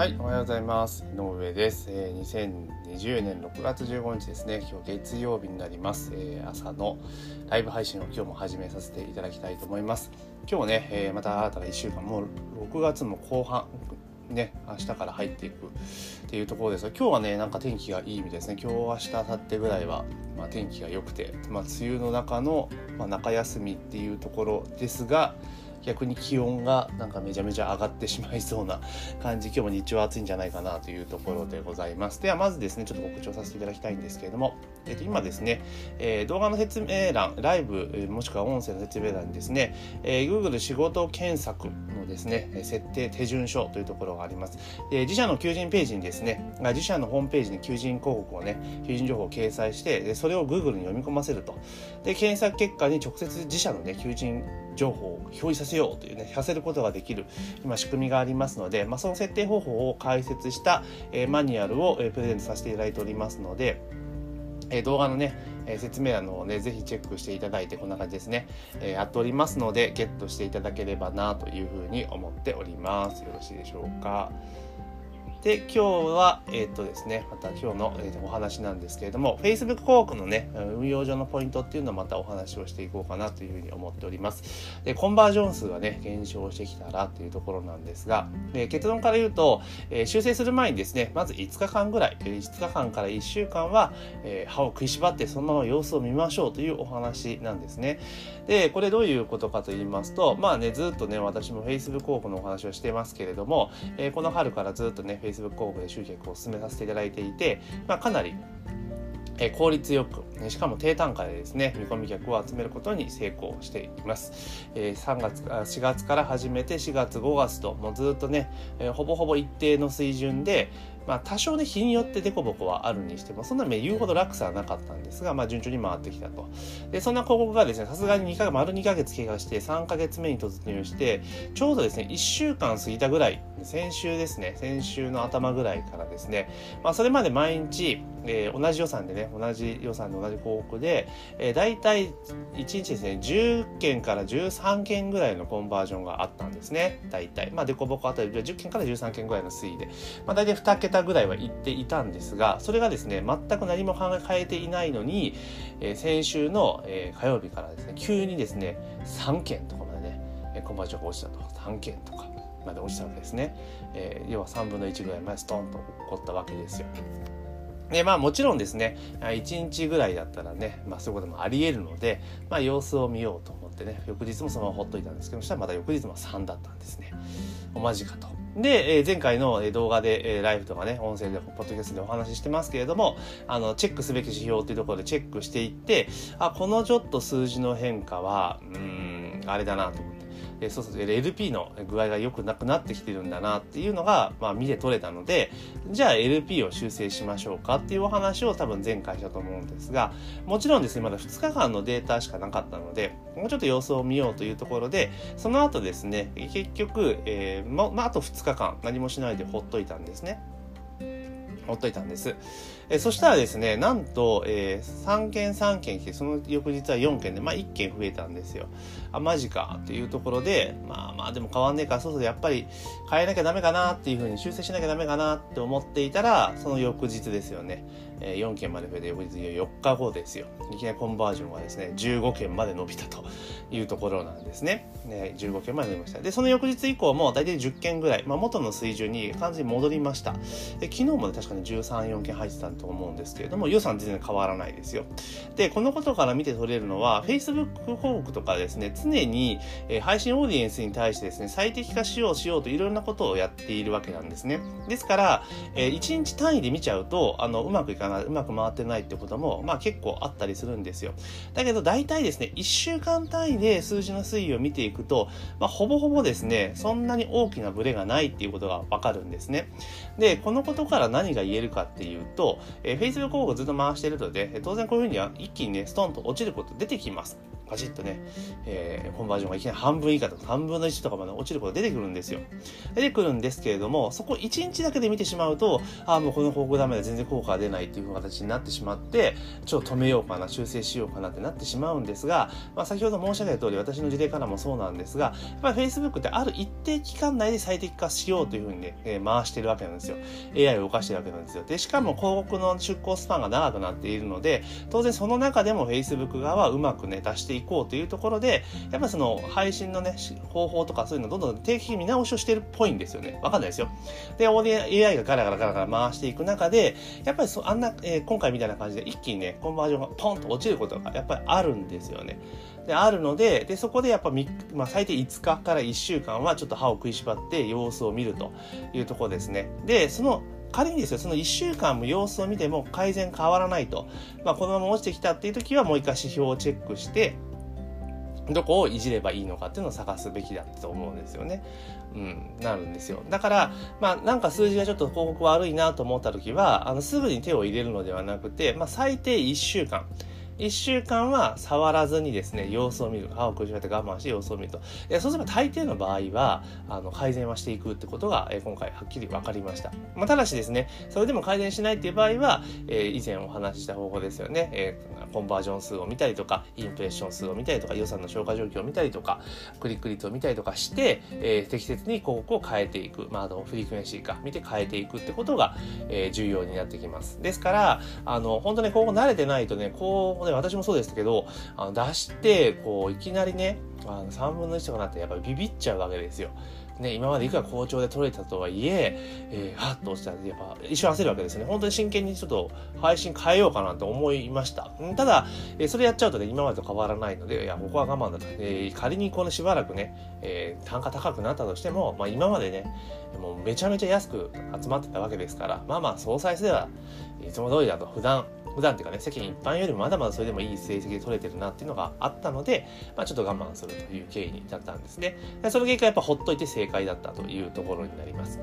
はい、おはようございます。井上です。えー、2020年6月15日ですね。今日月曜日になります。えー、朝のライブ配信を今日も始めさせていただきたいと思います。今日ね、えー、また新たな1週間、もう6月も後半、ね、明日から入っていくっていうところですが、今日はね、なんか天気がいい意味ですね。今日、明日、明後日ぐらいは、まあ、天気が良くて、まあ、梅雨の中の、まあ、中休みっていうところですが、逆に気温がなんかめちゃめちゃ上がってしまいそうな感じ今日も日中は暑いんじゃないかなというところでございます。ではまずですねちょっと告知をさせていただきたいんですけれども、えっと、今ですね、えー、動画の説明欄ライブもしくは音声の説明欄にですね、えー、Google 仕事検索のですね設定手順書というところがあります。で自社の求人ページにですね自社のホームページに求人広告をね求人情報を掲載してそれを Google に読み込ませると。で検索結果に直接自社のね求人情報を表示させようというね、させることができる今仕組みがありますので、まあ、その設定方法を解説した、え、マニュアルを、え、プレゼントさせていただいておりますので、え、動画のね、え説明欄の方をね、ぜひチェックしていただいて、こんな感じですね、えやっておりますので、ゲットしていただければなというふうに思っております。よろしいでしょうか。で今日は、えっ、ー、とですね、また今日の、えー、お話なんですけれども、Facebook 広告のね、運用上のポイントっていうのをまたお話をしていこうかなというふうに思っております。で、コンバージョン数がね、減少してきたらというところなんですが、えー、結論から言うと、え修正する前にですね、まず5日間ぐらい、5日間から1週間は、え歯を食いしばってそのまま様子を見ましょうというお話なんですね。で、これどういうことかと言いますと、まあね、ずっとね、私も Facebook 広告のお話をしてますけれども、えこの春からずっとね、Facebook 広告で集客を進めさせていただいていて、まあ、かなりえ効率よく、しかも低単価でですね、見込み客を集めることに成功しています。え、3月、4月から始めて4月、5月と、もうずっとね、え、ほぼほぼ一定の水準で、まあ多少ね、日によってデコボコはあるにしても、そんなに言うほど落差はなかったんですが、まあ順調に回ってきたと。で、そんな広告がですね、さすがに2ヶ月、丸2ヶ月経過して、3ヶ月目に突入して、ちょうどですね、1週間過ぎたぐらい、先週ですね、先週の頭ぐらいからですね、まあそれまで毎日、えー、同じ予算でね、同じ予算で同じ広告で、えー、大体1日ですね、10件から13件ぐらいのコンバージョンがあったんですね。大体。まあ、デコボコあたりで10件から13件ぐらいの推移で、まあ、大体2桁ぐらいはいっていたんですが、それがですね、全く何も変えていないのに、えー、先週の、え火曜日からですね、急にですね、3件とかまでね、コンバージョンが落ちたと。3件とかまで落ちたわけですね。え要は3分の1ぐらいまでストンと起こったわけですよ。で、まあもちろんですね、1日ぐらいだったらね、まあそういうこともあり得るので、まあ様子を見ようと思ってね、翌日もそのままほっといたんですけど、そしたらまた翌日も3だったんですね。おまじかと。で、前回の動画でライブとかね、音声で、ポッドキャストでお話ししてますけれども、あの、チェックすべき指標っていうところでチェックしていって、あ、このちょっと数字の変化は、うん、あれだなと思って。えそうすると LP の具合が良くなくなってきてるんだなっていうのが、まあ、見て取れたのでじゃあ LP を修正しましょうかっていうお話を多分前回したと思うんですがもちろんですねまだ2日間のデータしかなかったのでもうちょっと様子を見ようというところでその後ですね結局、えーまあ、あと2日間何もしないでほっといたんですね。ほっといたんです。えそしたらですね、なんと、えー、3件3件来て、その翌日は4件で、まあ1件増えたんですよ。あ、マジかっていうところで、まあまあでも変わんねえから、そうするとやっぱり変えなきゃダメかなっていうふうに修正しなきゃダメかなって思っていたら、その翌日ですよね。え、4件まで増えて翌日4日後ですよ。いきなりコンバージョンがですね、15件まで伸びたというところなんですね。ね15件まで伸びました。で、その翌日以降も大体10件ぐらい、まあ元の水準に完全に戻りました。で昨日も、確かに13、4件入ってたと思うんですけれども、予算全然変わらないですよ。で、このことから見て取れるのは、Facebook 広告とかですね、常に、配信オーディエンスに対してですね、最適化しようしようといろんなことをやっているわけなんですね。ですから、え、1日単位で見ちゃうと、あの、うまくいかない、がうまく回ってないってことも、まあ結構あったりするんですよ。だけど、大体ですね、1週間単位で数字の推移を見ていくと、まあほぼほぼですね、そんなに大きなブレがないっていうことがわかるんですね。で、このことから何が言えるかっていうと、えー、Facebook 広告ずっと回してるので、当然こういうふうには一気にね、ストンと落ちること出てきます。パチッとね、えー、コンバージョンがいきなり半分以下とか3分の1とかまで落ちることが出てくるんですよ。出てくるんですけれども、そこ1日だけで見てしまうと、ああ、もうこの広告ダメだ、全然効果が出ないっていう形になってしまって、ちょっと止めようかな、修正しようかなってなってしまうんですが、まあ、先ほど申し上げた通り、私の事例からもそうなんですが、やっぱり Facebook ってある一定期間内で最適化しようというふうにね、えー、回してるわけなんですよ。AI を動かしてるわけなんですよ。で、しかも広告の出稿スパンが長くなっているので、当然その中でも Facebook 側はうまくね、出していこうというところで、やっぱその配信のね、方法とかそういうのどんどん定期的に見直しをしてるっぽいんですよね。わかんないですよ。で、AI がガラガラガラガラ回していく中で、やっぱりそあんな、えー、今回みたいな感じで一気にね、コンバージョンがポンと落ちることがやっぱりあるんですよね。で、あるので、で、そこでやっぱ、まあ、最低5日から1週間はちょっと歯を食いしばって様子を見るというところですね。で、その仮にですよ、その1週間も様子を見ても改善変わらないと。まあ、このまま落ちてきたっていう時はもう一回指標をチェックして、どこをいじればいいのかっていうのを探すべきだと思うんですよね。うん、なるんですよ。だから、まあなんか数字がちょっと広告悪いなと思った時は、あのすぐに手を入れるのではなくて、まあ最低1週間。1週間は触らずにですね、様子を見る。歯を食いしばって我慢して様子を見ると。えそうすれば大抵の場合は、あの、改善はしていくってことが、え今回はっきり分かりました。まあ、ただしですね、それでも改善しないっていう場合は、え以前お話しした方法ですよね。えコンバージョン数を見たりとか、インプレッション数を見たりとか、予算の消化状況を見たりとか、クリック率を見たりとかして、え適切に広告を変えていく。まあ、あの、フリクエンシーか、見て変えていくってことが、え重要になってきます。ですから、あの、本当ね、ここ慣れてないとね、こう、ね、私もそうでしたけど、あの出して、こう、いきなりね、あの3分の1とかなってやっぱりビビっちゃうわけですよ。ね、今までいくら好調で取れたとはいえ、えー、はっと落ちたら、やっぱ一瞬焦るわけですね。本当に真剣にちょっと配信変えようかなと思いました。ただ、えー、それやっちゃうとね、今までと変わらないので、いや、ここは我慢だと。えー、仮にこのしばらくね、えー、単価高くなったとしても、まあ今までね、もうめちゃめちゃ安く集まってたわけですから、まあまあ総裁数ではいつも通りだと、普段、普段っていうかね、世間一般よりもまだまだそれでもいい成績で取れてるなっていうのがあったので、まあちょっと我慢するという経緯に至ったんですね。その結果やっぱほっといて正解だったというところになります。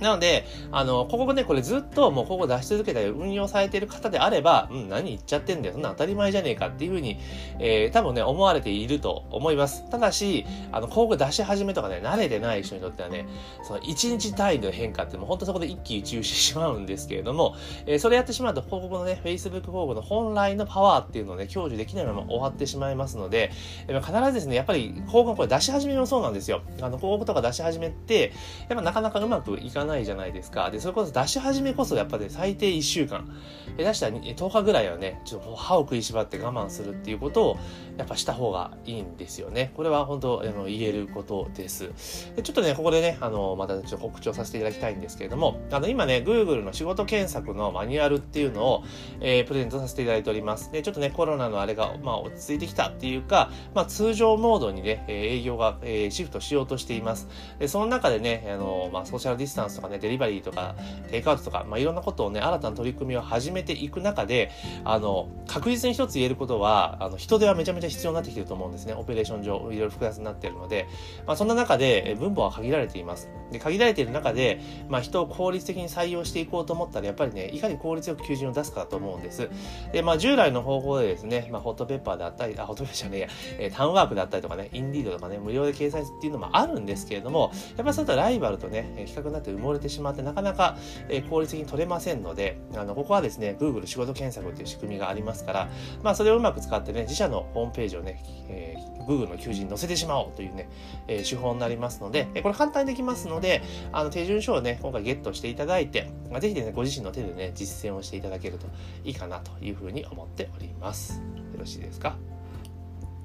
なので、あの、ここね、これずっともうここ出し続けたり運用されている方であれば、うん、何言っちゃってんだよ。そんな当たり前じゃねえかっていうふうに、えー、多分ね、思われていると思います。ただし、あの、広告出し始めとかね、慣れてない人にとってはね、その1日単位の変化ってもう本当そこで一喜一憂してしまうんですけれども、えー、それやってしまうと広告のね、Facebook 広告の本来のパワーっていうのをね、享受できないまま終わってしまいますので、えー、必ずですね、やっぱり広告これ出し始めもそうなんですよ。あの、広告とか出し始めって、やっぱなかなかうまくいかないないじゃないですか。で、それこそ出し始めこそやっぱり最低1週間、出したら10日ぐらいはね、ちょっと歯を食いしばって我慢するっていうことを、やっぱした方がいいんですよね。これは本当、あの、言えることです。でちょっとね、ここでね、あの、またちょっと告知をさせていただきたいんですけれども、あの、今ね、Google の仕事検索のマニュアルっていうのを、えー、プレゼントさせていただいております。で、ちょっとね、コロナのあれが、まあ、落ち着いてきたっていうか、まあ、通常モードにね、営業が、えー、シフトしようとしています。で、その中でね、あの、まあ、ソーシャルディスタンスとかね、デリバリーとか、テイクアウトとか、まあ、いろんなことをね、新たな取り組みを始めていく中で、あの、確実に一つ言えることは、あの、人手はめちゃめちゃ必要になってきてると思うんですね。オペレーション上、いろいろ複雑になっているので、まあ、そんな中で、分母は限られています。で、限られている中で、まあ、人を効率的に採用していこうと思ったら、やっぱりね、いかに効率よく求人を出すかだと思うんです。で、まあ、従来の方法でですね、まあ、ホットペッパーであったり、あ、ホットペッパーじゃねえや、えー、タウンワークだったりとかね、インディードとかね、無料で掲載っていうのもあるんですけれども、やっぱりそういったライバルとね、比較になって埋もれてしまって、なかなか、えー、効率的に取れませんので、あの、ここはですね、Google 仕事検索っていう仕組みがありますから、まあ、それをうまく使ってね、自社のホームページをね、えー、Google の求人に載せてしまおうというね、えー、手法になりますので、えこれ簡単にできますので、あの、手順書をね、今回ゲットしていただいて、まあ、ぜひね、ご自身の手でね、実践をしていただけるといいかなというふうに思っております。よろしいですか？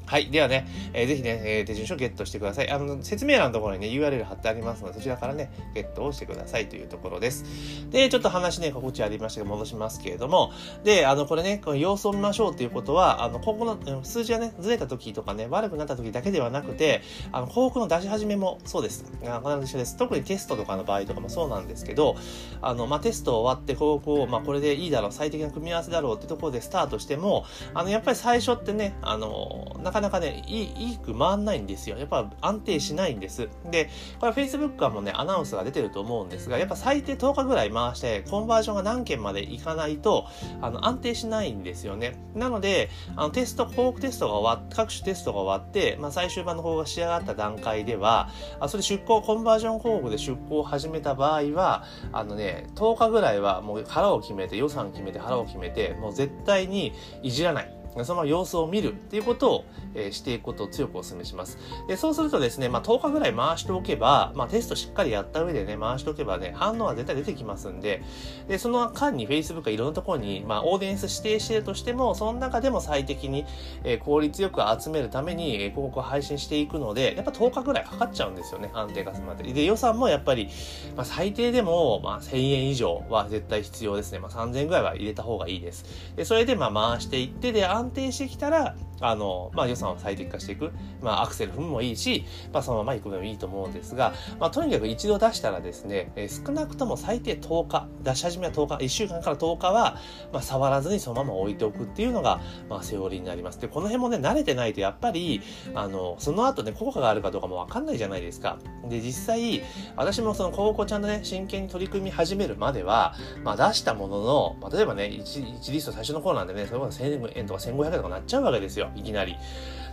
はい。ではね、えー、ぜひね、えー、手順書ゲットしてください。あの、説明欄のところにね、URL 貼ってありますので、そちらからね、ゲットをしてくださいというところです。で、ちょっと話ね、心地ありましたが、戻しますけれども、で、あの、これね、この様子を見ましょうっていうことは、あの、ここの数字がね、ずれた時とかね、悪くなった時だけではなくて、あの、広告の出し始めもそうです。あ必ず一緒です。特にテストとかの場合とかもそうなんですけど、あの、まあ、テスト終わって広告を、まあ、これでいいだろう、最適な組み合わせだろうってところでスタートしても、あの、やっぱり最初ってね、あの、なかかなかね、いい、いいく回んないんですよ。やっぱ安定しないんです。で、これ Facebook はもうね、アナウンスが出てると思うんですが、やっぱ最低10日ぐらい回して、コンバージョンが何件までいかないと、あの、安定しないんですよね。なので、あの、テスト、広告テストが終わって、各種テストが終わって、まあ、最終版の方が仕上がった段階では、あ、それ出稿、コンバージョン広告で出稿を始めた場合は、あのね、10日ぐらいはもう腹を決めて、予算決めて、腹を決めて、もう絶対にいじらない。その様子を見るっていうことを、えー、していくことを強くお勧めします。で、そうするとですね、まあ、10日ぐらい回しておけば、まあ、テストしっかりやった上でね、回しておけばね、反応は絶対出てきますんで、で、その間に Facebook いろんなところに、まあ、オーディエンス指定してるとしても、その中でも最適に、えー、効率よく集めるために、えー、広告を配信していくので、やっぱ10日ぐらいかかっちゃうんですよね、安定化するまで。で、予算もやっぱり、まあ、最低でも、まあ、1000円以上は絶対必要ですね。まあ、3000円ぐらいは入れた方がいいです。で、それで、まあ、回していって、で、安定してきたら、あの、まあ、予算を最適化していく。まあ、アクセル踏むもいいし、まあ、そのまま行くのもいいと思うんですが、まあ、とにかく一度出したらですね、え、少なくとも最低10日、出し始めは10日、1週間から10日は、まあ、触らずにそのまま置いておくっていうのが、まあ、セオリーになります。で、この辺もね、慣れてないとやっぱり、あの、その後ね、効果があるかどうかもわかんないじゃないですか。で、実際、私もその広告をちゃんとね、真剣に取り組み始めるまでは、まあ、出したものの、まあ、例えばね1、1リスト最初の頃なんでね、それこそ1000円とか1500円とかなっちゃうわけですよ、いきなり。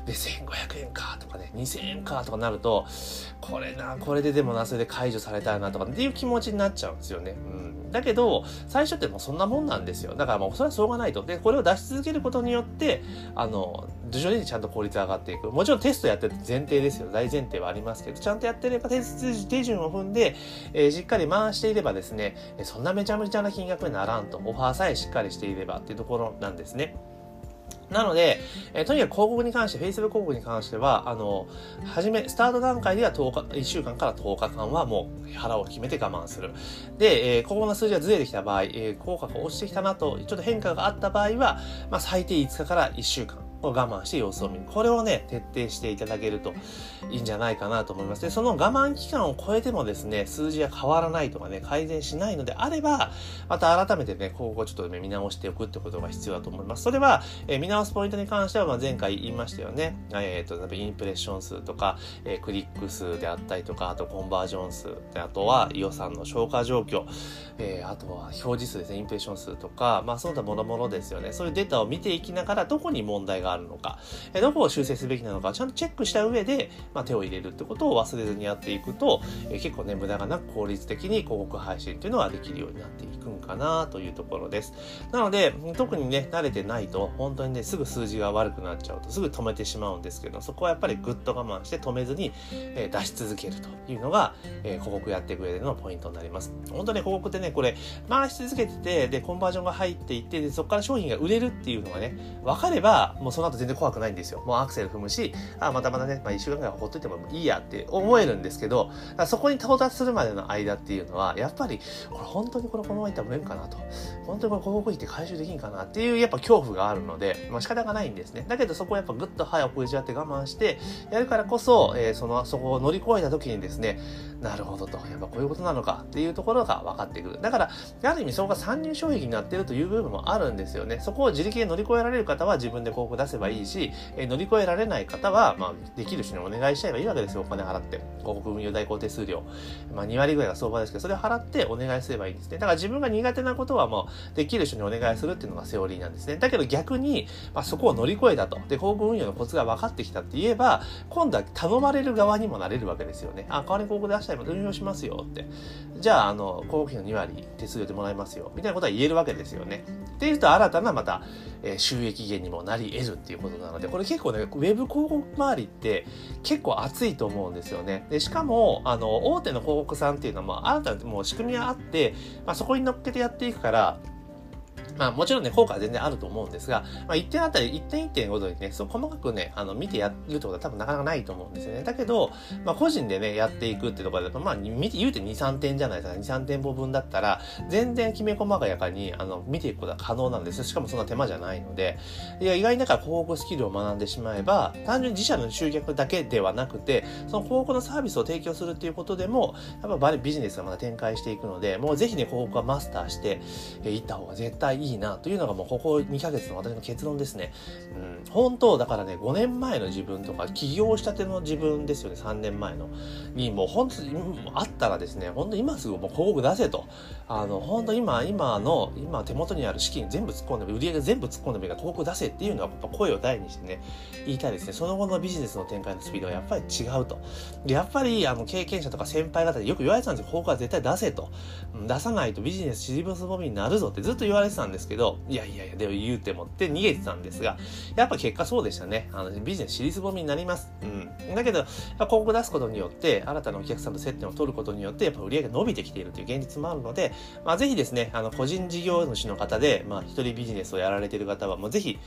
で、1500円かとかね、2000円かとかなると、これな、これででもな、それで解除されたらなとかっていう気持ちになっちゃうんですよね。うん。だけど、最初ってもうそんなもんなんですよ。だからもうそれはしょうがないと。で、これを出し続けることによって、あの、徐々にちゃんと効率上がっていく。もちろんテストやってる前提ですよ。大前提はありますけど、ちゃんとやってれば手手順を踏んで、えー、しっかり回していればですね、そんなめちゃめちゃな金額にならんと。オファーさえしっかりしていればっていうところなんですね。なので、えー、とにかく広告に関して、Facebook 広告に関しては、あの、はじめ、スタート段階では10日、1週間から10日間はもう腹を決めて我慢する。で、えー、ここの数字がずれてきた場合、えー、効果が落ちてきたなと、ちょっと変化があった場合は、まあ、最低5日から1週間。我慢して様子を見る。これをね、徹底していただけるといいんじゃないかなと思います。で、その我慢期間を超えてもですね、数字が変わらないとかね、改善しないのであれば、また改めてね、ここをちょっと、ね、見直しておくってことが必要だと思います。それは、えー、見直すポイントに関しては、まあ、前回言いましたよね。えっ、ー、と、インプレッション数とか、えー、クリック数であったりとか、あとコンバージョン数、あとは予算の消化状況、えー、あとは表示数ですね、インプレッション数とか、まあ、そういったものものですよね。そういうデータを見ていきながら、どこに問題があるのか、えどこを修正すべきなのか、ちゃんとチェックした上で、まあ、手を入れるってことを忘れずにやっていくと、え結構ね、無駄がなく効率的に広告配信っていうのはできるようになっていくんかなというところです。なので、特にね、慣れてないと、本当にね、すぐ数字が悪くなっちゃうと、すぐ止めてしまうんですけど、そこはやっぱりぐっと我慢して止めずに、え出し続けるというのが、え広告やっていく上でのポイントになります。本当に広告ってね、これ、回し続けてて、で、コンバージョンが入っていって、で、そこから商品が売れるっていうのがね、分かれば、もうその後全然怖くないんですよ。もうアクセル踏むし、あ、またまたね、まあ、1週間ぐらいほっといてもいいやって思えるんですけど、そこに到達するまでの間っていうのは、やっぱり、これ本当にこれこのままいったら売れるかなと。本当にこれ広告費って回収できんかなっていう、やっぱ恐怖があるので、まあ、仕方がないんですね。だけどそこをやっぱぐっと早く打ち合って我慢して、やるからこそ、えー、その、そこを乗り越えた時にですね、なるほどと、やっぱこういうことなのかっていうところが分かってくる。だから、ある意味そこが参入障壁になってるという部分もあるんですよね。そこを自力で乗り越えられる方は自分で広告出せばいいし、え、乗り越えられない方は、まあ、できる人にお願いしちゃえばいいわけですよ、お金払って。広告運用代行手数料。まあ、2割ぐらいが相場ですけど、それを払ってお願いすればいいんですね。だから自分が苦手なことはもう、できる人にお願いするっていうのがセオリーなんですね。だけど逆に、まあ、そこを乗り越えたと。で、広告運用のコツが分かってきたって言えば、今度は頼まれる側にもなれるわけですよね。あ、代わりに広告出したいも運用しますよって。じゃあ、あの、広告費の2割手数料でもらいますよ。みたいなことは言えるわけですよね。っていうと、新たなまた、えー、収益源にもなり得るっていうことなので、これ結構ね、ウェブ広告周りって結構熱いと思うんですよね。で、しかも、あの、大手の広告さんっていうのはも、新たにもう仕組みがあって、まあ、そこに乗っけてやっていくから、まあもちろんね、効果は全然あると思うんですが、まあ1点あたり1点1点ごとにね、そう細かくね、あの見てやるってことは多分なかなかないと思うんですよね。だけど、まあ個人でね、やっていくってところだと、まあ見て、言うて2、3点じゃないですか。2、3店舗分だったら、全然きめ細かやかに、あの、見ていくことは可能なんですよ。しかもそんな手間じゃないので。いや、意外にだから広告スキルを学んでしまえば、単純に自社の集客だけではなくて、その広告のサービスを提供するっていうことでも、やっぱビジネスがまた展開していくので、もうぜひね、広告はマスターしていった方が絶対いいいなというのがもうここ2ヶ月の私の結論ですね。うん、本当だからね、5年前の自分とか、起業したての自分ですよね、3年前の。に、もう本当に、あったらですね、本当今すぐもう広告出せと。あの、本当今、今の、今手元にある資金全部突っ込んで、売り上げ全部突っ込んでもいいから広告出せっていうのは、やっぱ声を大にしてね、言いたいですね。その後のビジネスの展開のスピードはやっぱり違うと。でやっぱり、あの、経験者とか先輩方でよく言われてたんですよ。広告は絶対出せと。出さないとビジネス尻すぼみになるぞってずっと言われてたんですですけど、いやいやいや、でも言うてもって逃げてたんですが、やっぱ結果そうでしたね。あの、ビジネス尻すぼみになります。うん。だけど、広告出すことによって、新たなお客さんと接点を取ることによって、やっぱ売り上げが伸びてきているという現実もあるので、まあ、ぜひですね、あの、個人事業主の方で、まあ、一人ビジネスをやられている方は、もうぜひ、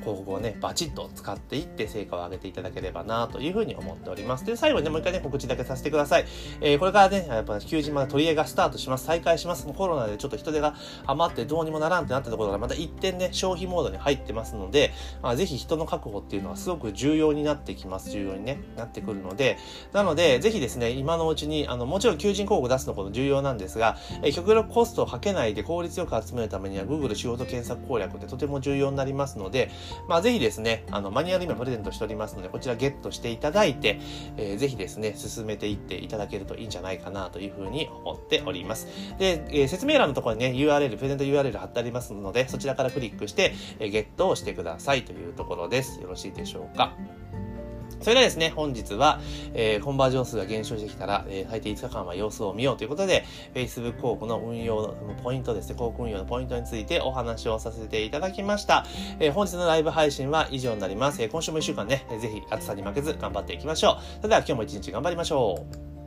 広告をね、バチッと使っていって、成果を上げていただければな、というふうに思っております。で、最後に、もう一回ね、告知だけさせてください。えー、これからね、やっぱ求人まだ取り合いがスタートします。再開します。コロナでちょっと人手が余ってどうにもならんってなったところがまた一点ね、消費モードに入ってますので、まあ、ぜひ人の確保っていうのはすごく重要になってきます。重要にね、なってくるので、なので、ぜひですね、今のうちに、あの、もちろん求人広告出すのこと重要なんですが、え極力コストをかけないで効率よく集めるためには Google 仕事検索攻略ってとても重要になりますので、まあ、ぜひですね、あの、マニュアル今プレゼントしておりますので、こちらゲットしていただいて、えー、ぜひですね、進めていっていただけるといいんじゃないかなというふうに思っております。で、えー、説明欄のところにね、URL、プレゼント URL 貼ってありますますので、そちらからクリックして、え、ゲットをしてくださいというところです。よろしいでしょうか？それではですね、本日は、えー、コンバージョン数が減少してきたら、えー、最低5日間は様子を見ようということで、Facebook 広告の運用のポイントですね、広告運用のポイントについてお話をさせていただきました。えー、本日のライブ配信は以上になります。え、今週も1週間ね、ぜひ暑さに負けず頑張っていきましょう。それでは今日も一日頑張りましょう。